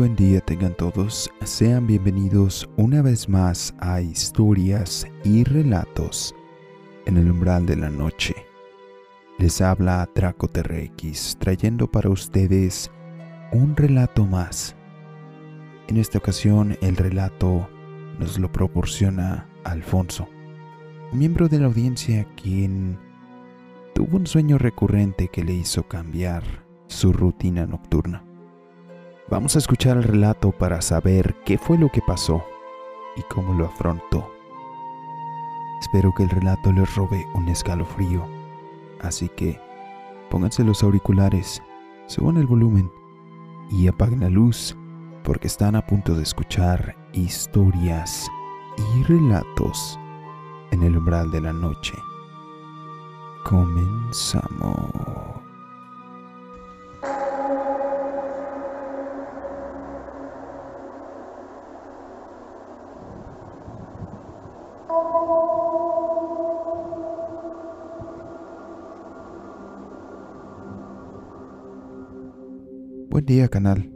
buen día tengan todos, sean bienvenidos una vez más a Historias y Relatos en el umbral de la noche. Les habla Draco TRX trayendo para ustedes un relato más. En esta ocasión el relato nos lo proporciona Alfonso, un miembro de la audiencia quien tuvo un sueño recurrente que le hizo cambiar su rutina nocturna. Vamos a escuchar el relato para saber qué fue lo que pasó y cómo lo afrontó. Espero que el relato les robe un escalofrío, así que pónganse los auriculares, suban el volumen y apaguen la luz porque están a punto de escuchar historias y relatos en el umbral de la noche. Comenzamos. Buen día, canal.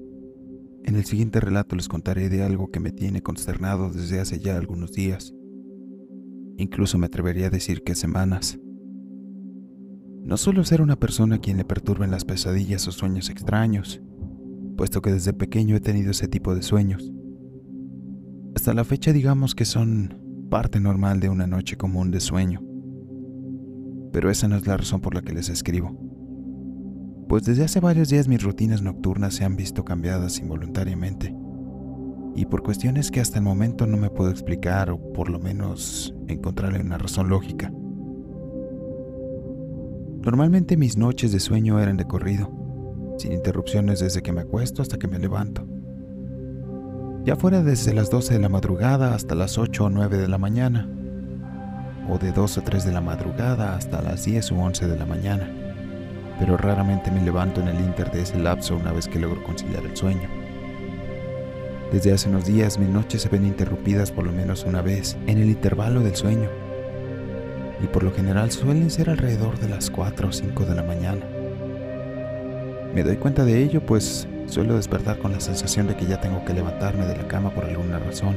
En el siguiente relato les contaré de algo que me tiene consternado desde hace ya algunos días. Incluso me atrevería a decir que semanas. No suelo ser una persona a quien le perturben las pesadillas o sueños extraños, puesto que desde pequeño he tenido ese tipo de sueños. Hasta la fecha digamos que son parte normal de una noche común de sueño. Pero esa no es la razón por la que les escribo pues desde hace varios días mis rutinas nocturnas se han visto cambiadas involuntariamente, y por cuestiones que hasta el momento no me puedo explicar o por lo menos encontrarle una razón lógica. Normalmente mis noches de sueño eran de corrido, sin interrupciones desde que me acuesto hasta que me levanto. Ya fuera desde las 12 de la madrugada hasta las 8 o 9 de la mañana, o de 2 o 3 de la madrugada hasta las 10 u 11 de la mañana pero raramente me levanto en el inter de ese lapso una vez que logro conciliar el sueño. Desde hace unos días mis noches se ven interrumpidas por lo menos una vez en el intervalo del sueño, y por lo general suelen ser alrededor de las 4 o 5 de la mañana. Me doy cuenta de ello pues suelo despertar con la sensación de que ya tengo que levantarme de la cama por alguna razón.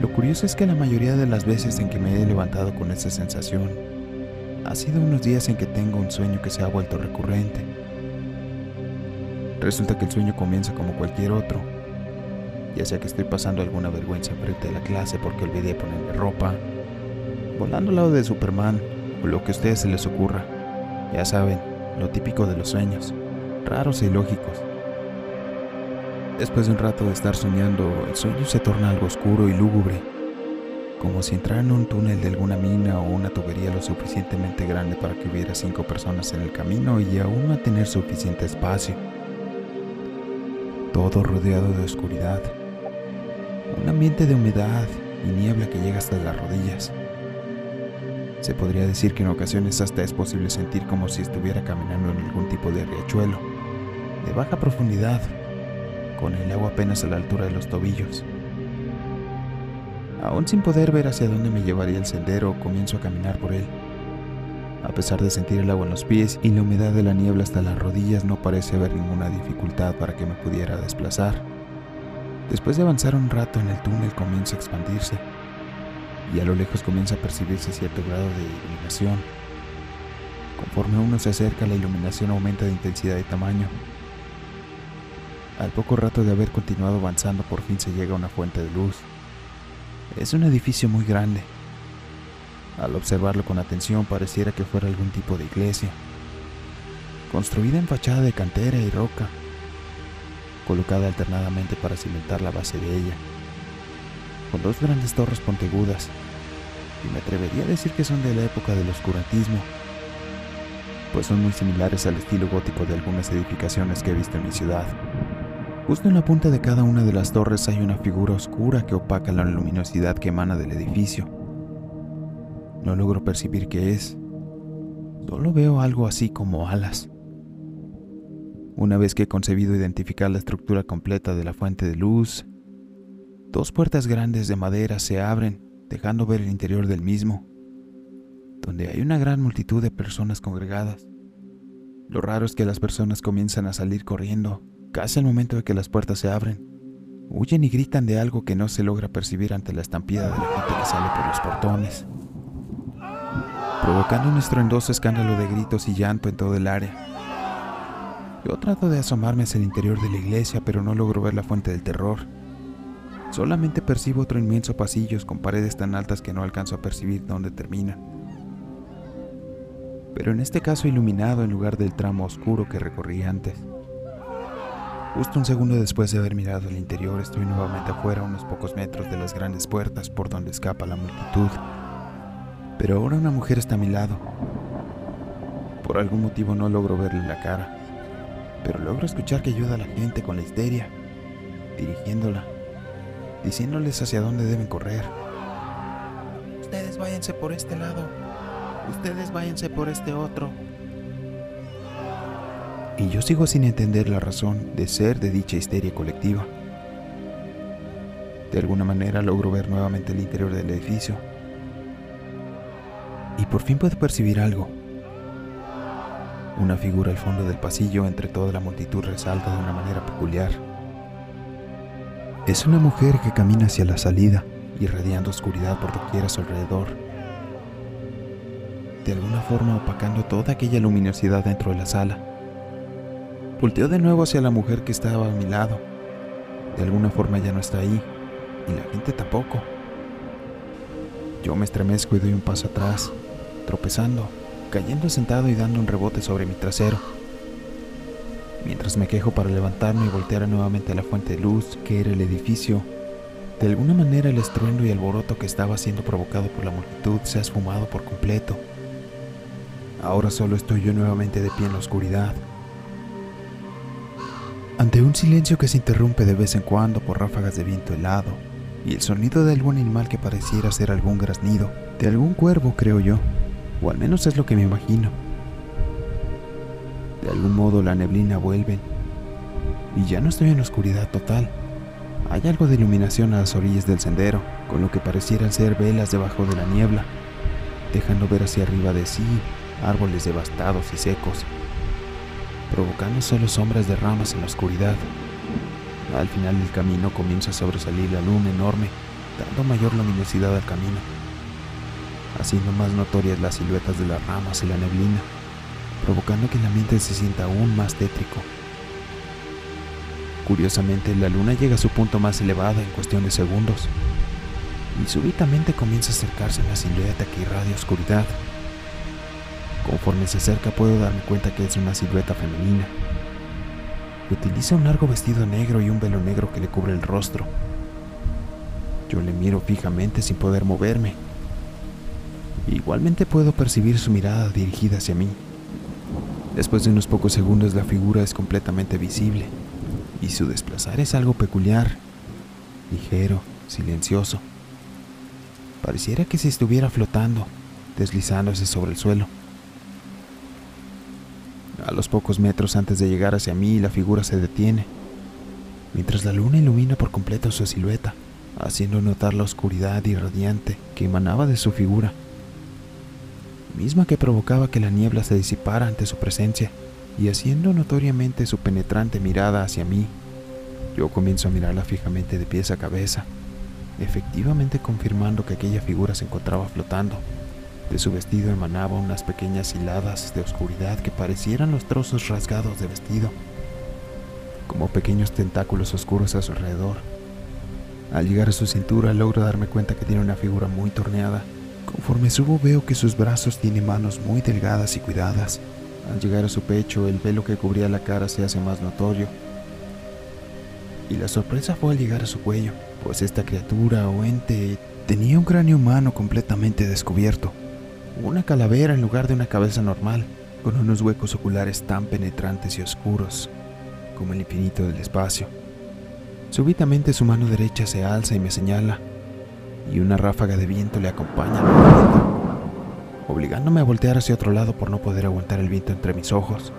Lo curioso es que la mayoría de las veces en que me he levantado con esa sensación ha sido unos días en que tengo un sueño que se ha vuelto recurrente. Resulta que el sueño comienza como cualquier otro, ya sea que estoy pasando alguna vergüenza frente a la clase porque olvidé ponerme ropa, volando al lado de Superman o lo que a ustedes se les ocurra. Ya saben, lo típico de los sueños, raros e ilógicos. Después de un rato de estar soñando, el sueño se torna algo oscuro y lúgubre como si entrara en un túnel de alguna mina o una tubería lo suficientemente grande para que hubiera cinco personas en el camino y aún no tener suficiente espacio. Todo rodeado de oscuridad, un ambiente de humedad y niebla que llega hasta las rodillas. Se podría decir que en ocasiones hasta es posible sentir como si estuviera caminando en algún tipo de riachuelo, de baja profundidad, con el agua apenas a la altura de los tobillos. Aún sin poder ver hacia dónde me llevaría el sendero, comienzo a caminar por él. A pesar de sentir el agua en los pies y la humedad de la niebla hasta las rodillas, no parece haber ninguna dificultad para que me pudiera desplazar. Después de avanzar un rato en el túnel comienza a expandirse y a lo lejos comienza a percibirse cierto grado de iluminación. Conforme uno se acerca, la iluminación aumenta de intensidad y tamaño. Al poco rato de haber continuado avanzando, por fin se llega a una fuente de luz. Es un edificio muy grande. Al observarlo con atención pareciera que fuera algún tipo de iglesia, construida en fachada de cantera y roca, colocada alternadamente para cimentar la base de ella, con dos grandes torres pontegudas, y me atrevería a decir que son de la época del oscurantismo, pues son muy similares al estilo gótico de algunas edificaciones que he visto en mi ciudad. Justo en la punta de cada una de las torres hay una figura oscura que opaca la luminosidad que emana del edificio. No logro percibir qué es. Solo veo algo así como alas. Una vez que he concebido identificar la estructura completa de la fuente de luz, dos puertas grandes de madera se abren, dejando ver el interior del mismo, donde hay una gran multitud de personas congregadas. Lo raro es que las personas comienzan a salir corriendo Casi al momento de que las puertas se abren, huyen y gritan de algo que no se logra percibir ante la estampida de la gente que sale por los portones, provocando un estruendoso escándalo de gritos y llanto en todo el área. Yo trato de asomarme hacia el interior de la iglesia, pero no logro ver la fuente del terror. Solamente percibo otro inmenso pasillo con paredes tan altas que no alcanzo a percibir dónde termina. Pero en este caso iluminado en lugar del tramo oscuro que recorrí antes. Justo un segundo después de haber mirado el interior, estoy nuevamente afuera unos pocos metros de las grandes puertas por donde escapa la multitud. Pero ahora una mujer está a mi lado. Por algún motivo no logro verle la cara pero logro escuchar que ayuda a la gente con la histeria, dirigiéndola, diciéndoles hacia dónde deben correr. Ustedes váyanse por este lado, ustedes váyanse por este otro. Y yo sigo sin entender la razón de ser de dicha histeria colectiva. De alguna manera logro ver nuevamente el interior del edificio. Y por fin puedo percibir algo una figura al fondo del pasillo entre toda la multitud resalta de una manera peculiar. Es una mujer que camina hacia la salida, irradiando oscuridad por doquier a su alrededor, de alguna forma opacando toda aquella luminosidad dentro de la sala. Volteo de nuevo hacia la mujer que estaba a mi lado. De alguna forma ya no está ahí, y la gente tampoco. Yo me estremezco y doy un paso atrás, tropezando cayendo sentado y dando un rebote sobre mi trasero. Mientras me quejo para levantarme y voltear nuevamente a la fuente de luz, que era el edificio, de alguna manera el estruendo y alboroto que estaba siendo provocado por la multitud se ha esfumado por completo. Ahora solo estoy yo nuevamente de pie en la oscuridad. Ante un silencio que se interrumpe de vez en cuando por ráfagas de viento helado y el sonido de algún animal que pareciera ser algún graznido, de algún cuervo creo yo o al menos es lo que me imagino. De algún modo la neblina vuelve y ya no estoy en oscuridad total. Hay algo de iluminación a las orillas del sendero, con lo que parecieran ser velas debajo de la niebla, dejando ver hacia arriba de sí árboles devastados y secos, provocando solo sombras de ramas en la oscuridad. Al final del camino comienza a sobresalir la luna enorme, dando mayor luminosidad al camino haciendo más notorias las siluetas de las ramas y la neblina, provocando que el ambiente se sienta aún más tétrico. Curiosamente, la luna llega a su punto más elevado en cuestión de segundos, y súbitamente comienza a acercarse una silueta que irradia oscuridad. Conforme se acerca puedo darme cuenta que es una silueta femenina. Utiliza un largo vestido negro y un velo negro que le cubre el rostro. Yo le miro fijamente sin poder moverme Igualmente puedo percibir su mirada dirigida hacia mí. Después de unos pocos segundos la figura es completamente visible y su desplazar es algo peculiar, ligero, silencioso. Pareciera que se estuviera flotando, deslizándose sobre el suelo. A los pocos metros antes de llegar hacia mí, la figura se detiene, mientras la luna ilumina por completo su silueta, haciendo notar la oscuridad irradiante que emanaba de su figura misma que provocaba que la niebla se disipara ante su presencia y haciendo notoriamente su penetrante mirada hacia mí. Yo comienzo a mirarla fijamente de pies a cabeza, efectivamente confirmando que aquella figura se encontraba flotando. De su vestido emanaba unas pequeñas hiladas de oscuridad que parecieran los trozos rasgados de vestido, como pequeños tentáculos oscuros a su alrededor. Al llegar a su cintura logro darme cuenta que tiene una figura muy torneada Conforme subo veo que sus brazos tienen manos muy delgadas y cuidadas. Al llegar a su pecho, el velo que cubría la cara se hace más notorio. Y la sorpresa fue al llegar a su cuello, pues esta criatura o ente tenía un cráneo humano completamente descubierto. Una calavera en lugar de una cabeza normal, con unos huecos oculares tan penetrantes y oscuros como el infinito del espacio. Súbitamente su mano derecha se alza y me señala, y una ráfaga de viento le acompaña obligándome a voltear hacia otro lado por no poder aguantar el viento entre mis ojos.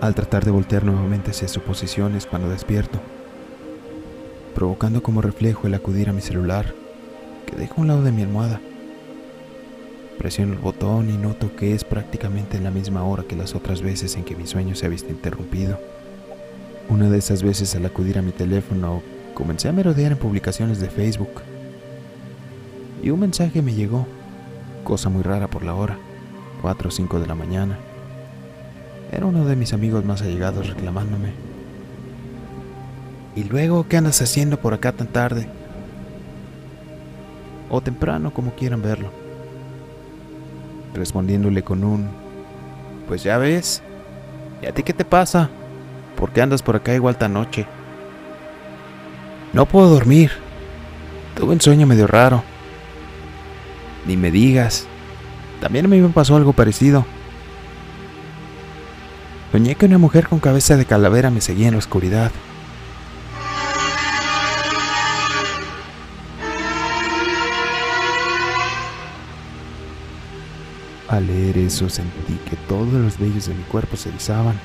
Al tratar de voltear nuevamente hacia su posición es cuando despierto, provocando como reflejo el acudir a mi celular, que dejo a un lado de mi almohada. Presiono el botón y noto que es prácticamente la misma hora que las otras veces en que mi sueño se ha visto interrumpido. Una de esas veces al acudir a mi teléfono comencé a merodear en publicaciones de Facebook. Y un mensaje me llegó, cosa muy rara por la hora, 4 o 5 de la mañana. Era uno de mis amigos más allegados reclamándome. ¿Y luego qué andas haciendo por acá tan tarde? O temprano, como quieran verlo. Respondiéndole con un... Pues ya ves. ¿Y a ti qué te pasa? ¿Por qué andas por acá igual tan noche? No puedo dormir. Tuve un sueño medio raro. Ni me digas. También me pasó algo parecido. Soñé que una mujer con cabeza de calavera me seguía en la oscuridad. Al leer eso sentí que todos los vellos de mi cuerpo se erizaban.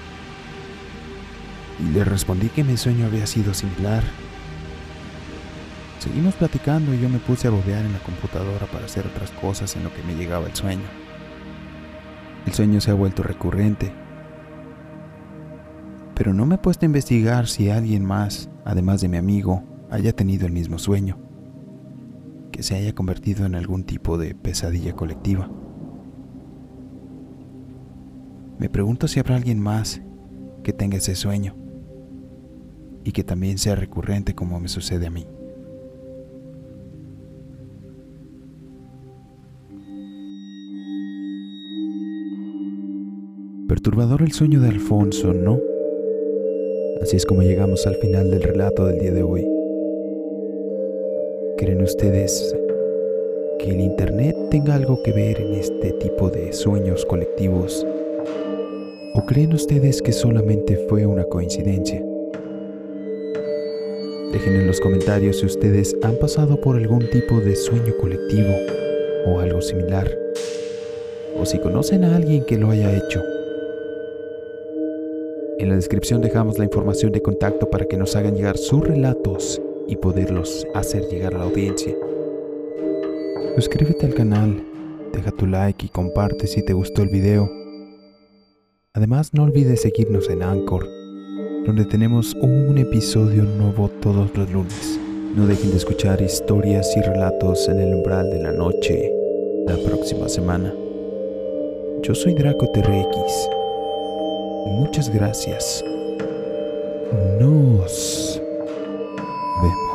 Y le respondí que mi sueño había sido similar. Seguimos platicando y yo me puse a bobear en la computadora para hacer otras cosas en lo que me llegaba el sueño. El sueño se ha vuelto recurrente, pero no me he puesto a investigar si alguien más, además de mi amigo, haya tenido el mismo sueño, que se haya convertido en algún tipo de pesadilla colectiva. Me pregunto si habrá alguien más que tenga ese sueño y que también sea recurrente como me sucede a mí. Perturbador el sueño de Alfonso, ¿no? Así es como llegamos al final del relato del día de hoy. ¿Creen ustedes que el Internet tenga algo que ver en este tipo de sueños colectivos? ¿O creen ustedes que solamente fue una coincidencia? Dejen en los comentarios si ustedes han pasado por algún tipo de sueño colectivo o algo similar, o si conocen a alguien que lo haya hecho. En la descripción dejamos la información de contacto para que nos hagan llegar sus relatos y poderlos hacer llegar a la audiencia. Suscríbete al canal, deja tu like y comparte si te gustó el video. Además no olvides seguirnos en Anchor, donde tenemos un episodio nuevo todos los lunes. No dejen de escuchar historias y relatos en el umbral de la noche la próxima semana. Yo soy Draco TRX Muchas gracias. Nos vemos.